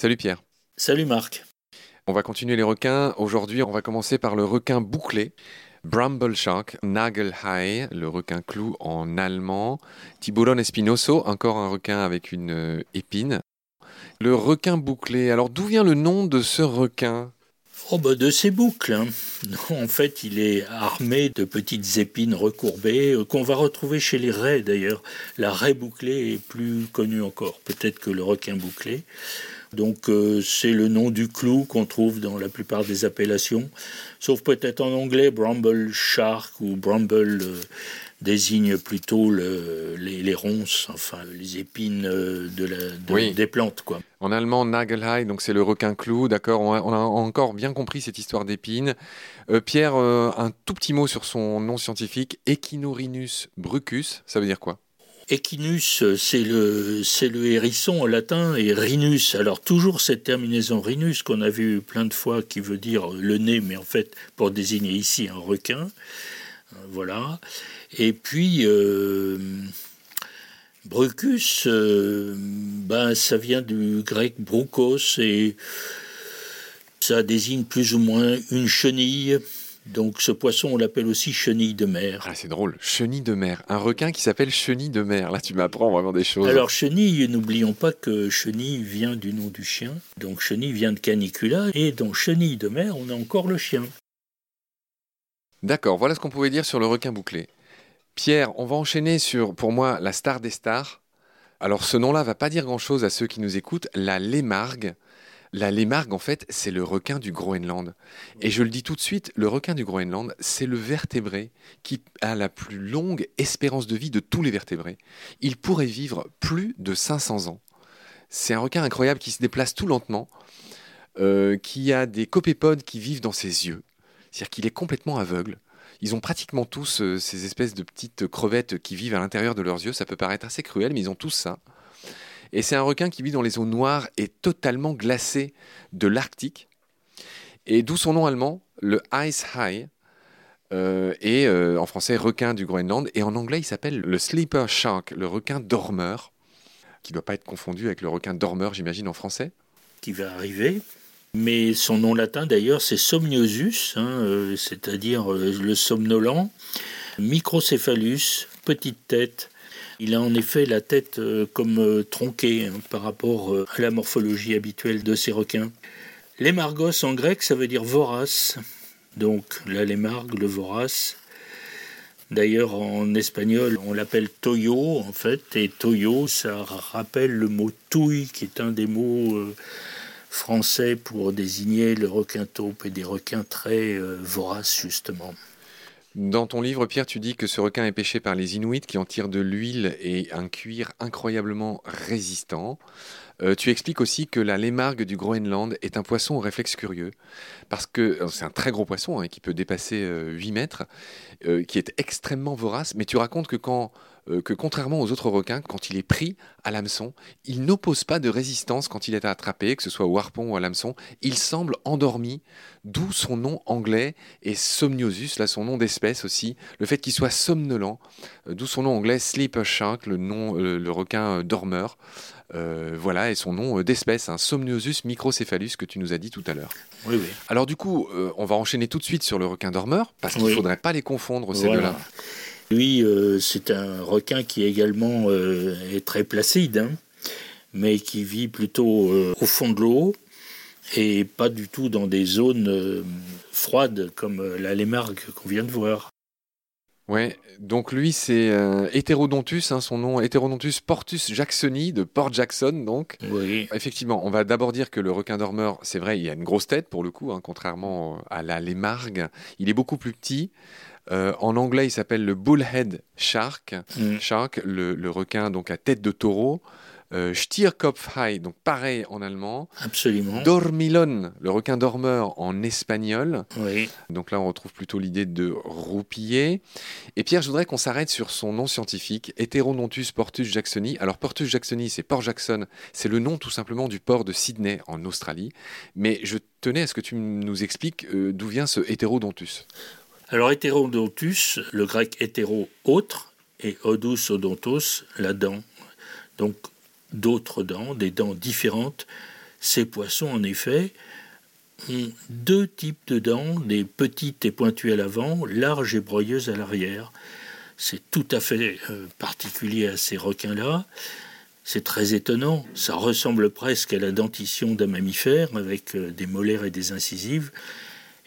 Salut Pierre. Salut Marc. On va continuer les requins. Aujourd'hui, on va commencer par le requin bouclé. Bramble Shark, Nagelhai, le requin clou en allemand. Tiburon espinoso, encore un requin avec une euh, épine. Le requin bouclé. Alors d'où vient le nom de ce requin? Oh bah de ses boucles. Hein. En fait, il est armé de petites épines recourbées euh, qu'on va retrouver chez les raies d'ailleurs. La raie bouclée est plus connue encore, peut-être que le requin bouclé. Donc euh, c'est le nom du clou qu'on trouve dans la plupart des appellations, sauf peut-être en anglais, Bramble Shark ou Bramble euh, désigne plutôt les, ronces, enfin les épines euh, de des plantes. Quoi. En allemand, Nagelhai, donc c'est le requin clou, d'accord on, a encore bien compris cette histoire d'épines. Pierre, un tout petit mot sur son nom scientifique, Echinorinus brucus, ça veut dire quoi? Equinus, c'est le, hérisson en latin, et rhinus, alors toujours cette terminaison rhinus qu'on a vu plein de fois qui veut dire le nez, mais en fait pour désigner ici un requin. Euh, voilà. Et puis, euh, Brucus, euh, ben, ça vient du grec broukos et ça désigne plus ou moins une chenille donc ce poisson, on l'appelle aussi chenille de mer. Ah, c'est drôle, chenille de mer. Un requin qui s'appelle chenille de mer. Là, tu m'apprends vraiment des choses. Alors chenille, n'oublions pas que chenille vient du nom du chien. Donc chenille vient de canicula. Et dans chenille de mer, on a encore le chien. D'accord, voilà ce qu'on pouvait dire sur le requin bouclé. Pierre, on va enchaîner sur, pour moi, la star des stars. Alors ce nom-là va pas dire grand-chose à ceux qui nous écoutent, la lémargue. La lémargue, en fait, c'est le requin du Groenland. Et je le dis tout de suite, le requin du Groenland, c'est le vertébré qui a la plus longue espérance de vie de tous les vertébrés. Il pourrait vivre plus de 500 ans. C'est un requin incroyable qui se déplace tout lentement, euh, qui a des copépodes qui vivent dans ses yeux. C'est-à-dire qu'il est complètement aveugle. Ils ont pratiquement tous euh, ces espèces de petites crevettes qui vivent à l'intérieur de leurs yeux. Ça peut paraître assez cruel, mais ils ont tous ça. Et c'est un requin qui vit dans les eaux noires et totalement glacées de l'Arctique. Et d'où son nom allemand, le Ice High. Euh, et euh, en français, requin du Groenland. Et en anglais, il s'appelle le Sleeper Shark, le requin dormeur, qui ne doit pas être confondu avec le requin dormeur, j'imagine, en français. Qui va arriver. Mais son nom latin, d'ailleurs, c'est Somniosus, hein, euh, c'est-à-dire le somnolent. Microcéphalus, petite tête, il a en effet la tête euh, comme euh, tronquée hein, par rapport euh, à la morphologie habituelle de ces requins. Lémargos en grec, ça veut dire vorace. Donc la lémargue, le vorace. D'ailleurs, en espagnol, on l'appelle toyo, en fait, et toyo, ça rappelle le mot touille, qui est un des mots français pour désigner le requin taupe et des requins très voraces, justement. Dans ton livre, Pierre, tu dis que ce requin est pêché par les Inuits qui en tirent de l'huile et un cuir incroyablement résistant. Euh, tu expliques aussi que la lémargue du Groenland est un poisson au réflexe curieux, parce que c'est un très gros poisson hein, qui peut dépasser 8 euh, mètres, euh, qui est extrêmement vorace, mais tu racontes que quand que contrairement aux autres requins, quand il est pris à l'hameçon, il n'oppose pas de résistance quand il est attrapé, que ce soit au harpon ou à l'hameçon. Il semble endormi, d'où son nom anglais et Somniosus, là son nom d'espèce aussi, le fait qu'il soit somnolent, euh, d'où son nom anglais Sleeper Shark, le nom euh, le requin dormeur. voilà, et son nom d'espèce, un hein, Somniosus microcéphalus que tu nous as dit tout à l'heure. Oui, oui. Alors du coup, on va enchaîner tout de suite sur le requin dormeur, parce qu'il ne faudrait pas les confondre, ces deux-là. Lui, euh, c'est un requin qui également euh, est très placide, hein, mais qui vit plutôt euh, au fond de l'eau et pas du tout dans des zones froides comme la lémargue qu'on vient de voir. Ouais, donc lui c'est Heterodontus, hein, son nom Heterodontus portus jacksoni de Port Jackson donc. Oui. Effectivement, on va d'abord dire que le requin dormeur, c'est vrai, il a une grosse tête pour le coup, hein, contrairement à la lémargue. Il est beaucoup plus petit. Euh, en anglais, il s'appelle le bullhead shark, mm. shark le, requin donc à tête de taureau. Euh, donc pareil en allemand. Absolument. Dormilon, le requin dormeur en espagnol. Oui. Donc là, on retrouve plutôt l'idée de roupiller. Et Pierre, je voudrais qu'on s'arrête sur son nom scientifique, Heterodontus portus jacksoni. Alors, portus jacksoni, c'est Port Jackson, c'est le nom tout simplement du port de Sydney en Australie. Mais je tenais à ce que tu nous expliques euh, d'où vient ce Heterodontus. Alors hétérodontus, le grec hétéro, autre, et odus odontos, la dent. Donc d'autres dents, des dents différentes, Ces poissons, en effet, ont deux types de dents, des petites et pointues à l'avant, larges et broyeuses à l'arrière. C'est tout à fait euh, particulier à ces requins-là. C'est très étonnant. Ça ressemble presque à la dentition d'un mammifère avec euh, des molaires et des incisives.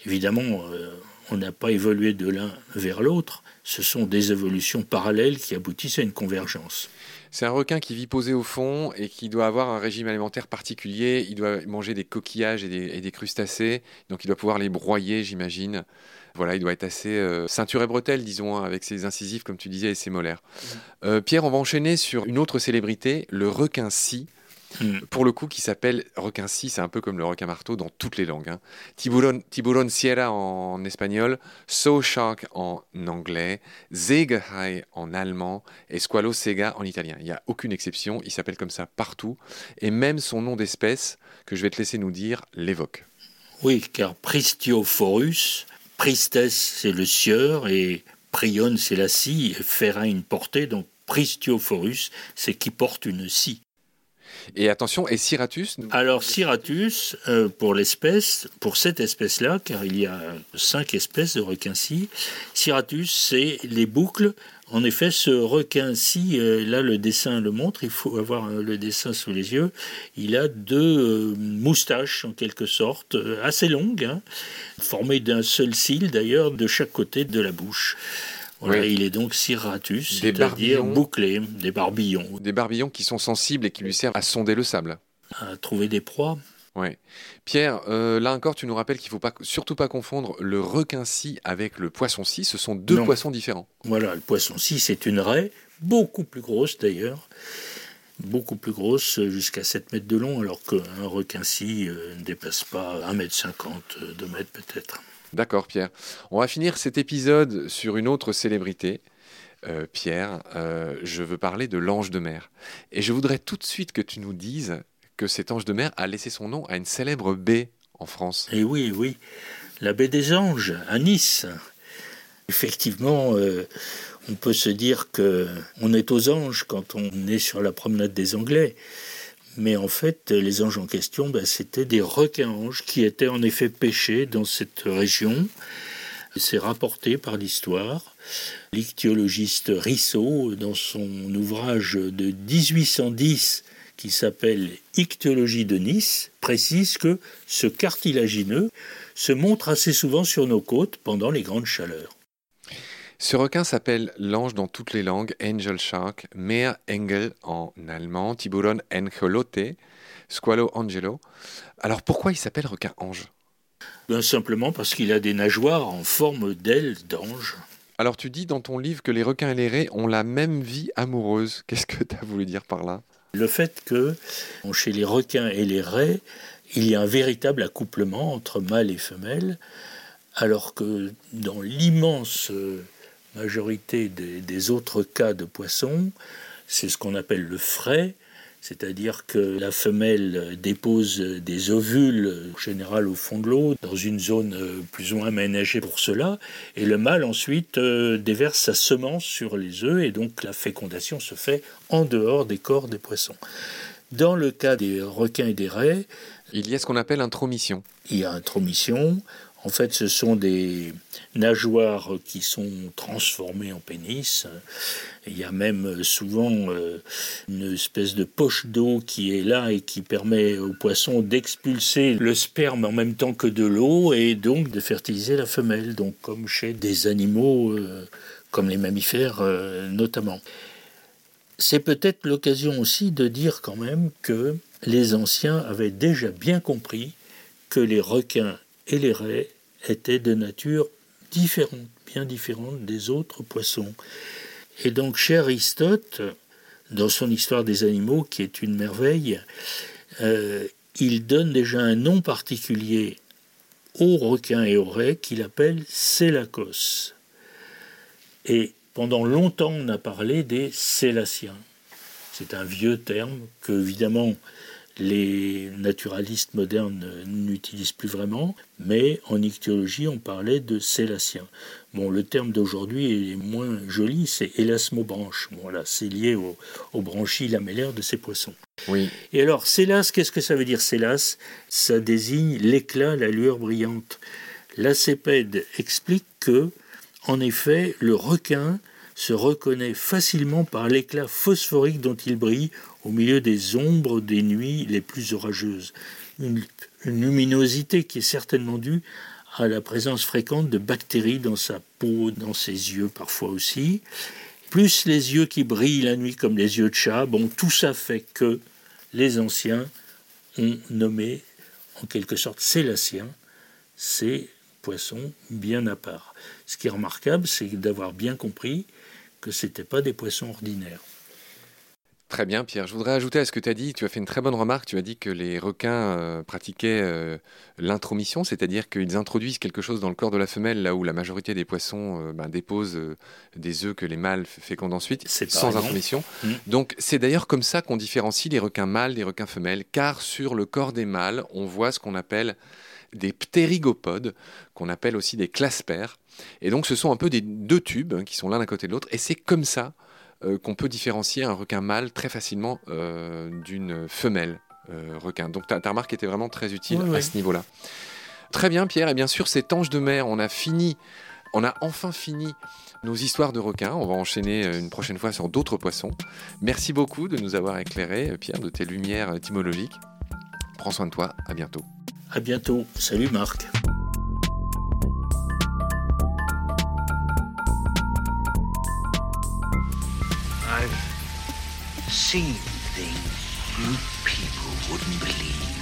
Évidemment, euh, on n'a pas évolué de l'un vers l'autre. Ce sont des évolutions parallèles qui aboutissent à une convergence. C'est un requin qui vit posé au fond et qui doit avoir un régime alimentaire particulier. Il doit manger des coquillages et des, crustacés, donc il doit pouvoir les broyer, j'imagine. Voilà, il doit être assez euh, ceinture et bretelle, disons, hein, avec ses incisives, comme tu disais, et ses molaires. Mmh. Euh, Pierre, on va enchaîner sur une autre célébrité, le requin-ci. Mm. Pour le coup, qui s'appelle requin si c'est un peu comme le requin marteau dans toutes les langues. Hein. Tiburon, sierra en espagnol, so shark en anglais, Seegehai en allemand et squalo sega en italien. Il n'y a aucune exception, il s'appelle comme ça partout. Et même son nom d'espèce, que je vais te laisser nous dire, l'évoque. Oui, car Pristiophorus, Pristes c'est le sieur et Prion c'est la scie, et Ferra une portée, donc Pristiophorus c'est qui porte une scie. Et attention, et Ciratus Alors Ciratus, euh, pour l'espèce, pour cette espèce-là, car il y a cinq espèces de requins-ci, Ciratus, c'est les boucles. En effet, ce requin-ci, euh, là le dessin le montre, il faut avoir euh, le dessin sous les yeux, il a deux moustaches en quelque sorte, assez longues, hein, formées d'un seul cil d'ailleurs de chaque côté de la bouche. Il est donc ciratus, c'est-à-dire bouclé, des barbillons. Des barbillons qui sont sensibles et qui lui servent à sonder le sable. À trouver des proies. Ouais. Pierre, euh, là encore, tu nous rappelles qu'il ne faut pas, surtout pas confondre le requin-ci avec le poisson-ci. Ce sont deux poissons différents. Voilà, le poisson-ci, c'est une raie, beaucoup plus grosse d'ailleurs, beaucoup plus grosse, jusqu'à 7 mètres de long, alors qu'un requin-ci euh, ne dépasse pas 1 mètre 50, 2 mètres peut-être. D'accord, Pierre. On va finir cet épisode sur une autre célébrité. Euh, Pierre, euh, je veux parler de l'ange de mer. Et je voudrais tout de suite que tu nous dises que cet ange de mer a laissé son nom à une célèbre baie en France. Eh oui, oui, la baie des Anges, à Nice. Effectivement, euh, on peut se dire que on est aux anges quand on est sur la promenade des Anglais. Mais en fait, les anges en question, ben, c'était des requins-anges qui étaient en effet pêchés dans cette région. C'est rapporté par l'histoire. L'ichthyologiste Risseau, dans son ouvrage de 1810 qui s'appelle Ichthyologie de Nice, précise que ce cartilagineux se montre assez souvent sur nos côtes pendant les grandes chaleurs. Ce requin s'appelle l'ange dans toutes les langues, Angel Shark, Engel en allemand, Tiburon Angelote, Squalo Angelo. Alors pourquoi il s'appelle requin ange? Ben, Simplement parce qu'il a des nageoires en forme d'ailes d'ange. Alors tu dis dans ton livre que les requins et les raies ont la même vie amoureuse. Qu'est-ce que tu as voulu dire par là? Le fait que chez les requins et les raies, il y a un véritable accouplement entre mâle et femelle, alors que dans l'immense majorité des, autres cas de poissons, c'est ce qu'on appelle le frais, c'est-à-dire que la femelle dépose des ovules, en général au fond de l'eau, dans une zone euh, plus ou moins aménagée pour cela, et le mâle ensuite euh, déverse sa semence sur les œufs, et donc la fécondation se fait en dehors des corps des poissons. Dans le cas des requins et des raies, il y a ce qu'on appelle intromission. Il y a intromission. En fait, ce sont des nageoires qui sont transformées en pénis. Il y a même souvent euh, une espèce de poche d'eau qui est là et qui permet aux poissons d'expulser le sperme en même temps que de l'eau et donc de fertiliser la femelle, donc comme chez des animaux euh, comme les mammifères euh, notamment. C'est peut-être l'occasion aussi de dire quand même que les anciens avaient déjà bien compris que les requins et les raies étaient de nature différente, bien différente des autres poissons. Et donc chez Aristote, dans son histoire des animaux, qui est une merveille, euh, il donne déjà un nom particulier aux requins et aux raies qu'il appelle Sélacos. Et pendant longtemps, on a parlé des Sélaciens. C'est un vieux terme que, évidemment, les naturalistes modernes n'utilisent plus vraiment, mais en ichthyologie, on parlait de célacien. Bon, le terme d'aujourd'hui est moins joli, c'est élasmobranche. Bon, là, c'est lié aux au branchies lamellaires de ces poissons. Oui. Et alors, célas, qu'est-ce que ça veut dire célas Ça désigne l'éclat, la lueur brillante. Lacépède explique que, en effet, le requin se reconnaît facilement par l'éclat phosphorique dont il brille au milieu des ombres des nuits les plus orageuses. Une, luminosité qui est certainement due à la présence fréquente de bactéries dans sa peau, dans ses yeux parfois aussi, plus les yeux qui brillent la nuit comme les yeux de chat. Bon, tout ça fait que les anciens ont nommé en quelque sorte célaciens ces poissons bien à part. Ce qui est remarquable, c'est d'avoir bien compris que ce n'étaient pas des poissons ordinaires. Très bien, Pierre. Je voudrais ajouter à ce que tu as dit, tu as fait une très bonne remarque, tu as dit que les requins euh, pratiquaient euh, l'intromission, c'est-à-dire qu'ils introduisent quelque chose dans le corps de la femelle, là où la majorité des poissons euh, ben, déposent des œufs que les mâles fécondent ensuite, sans intromission. Mmh. Donc c'est d'ailleurs comme ça qu'on différencie les requins mâles des requins femelles, car sur le corps des mâles, on voit ce qu'on appelle des ptérygopodes, qu'on appelle aussi des claspères. Et donc ce sont un peu des deux tubes hein, qui sont l'un à côté de l'autre, et c'est comme ça euh, qu'on peut différencier un requin mâle très facilement euh, d'une femelle euh, requin. Donc ta, remarque était vraiment très utile à ce niveau-là. Très bien Pierre, et bien sûr cet ange de mer, on a fini, on a enfin fini nos histoires de requins. On va enchaîner une prochaine fois sur d'autres poissons. Merci beaucoup de nous avoir éclairé, Pierre, de tes lumières étymologiques. Prends soin de toi, à bientôt. À bientôt. Salut Marc. seen things you people wouldn't believe.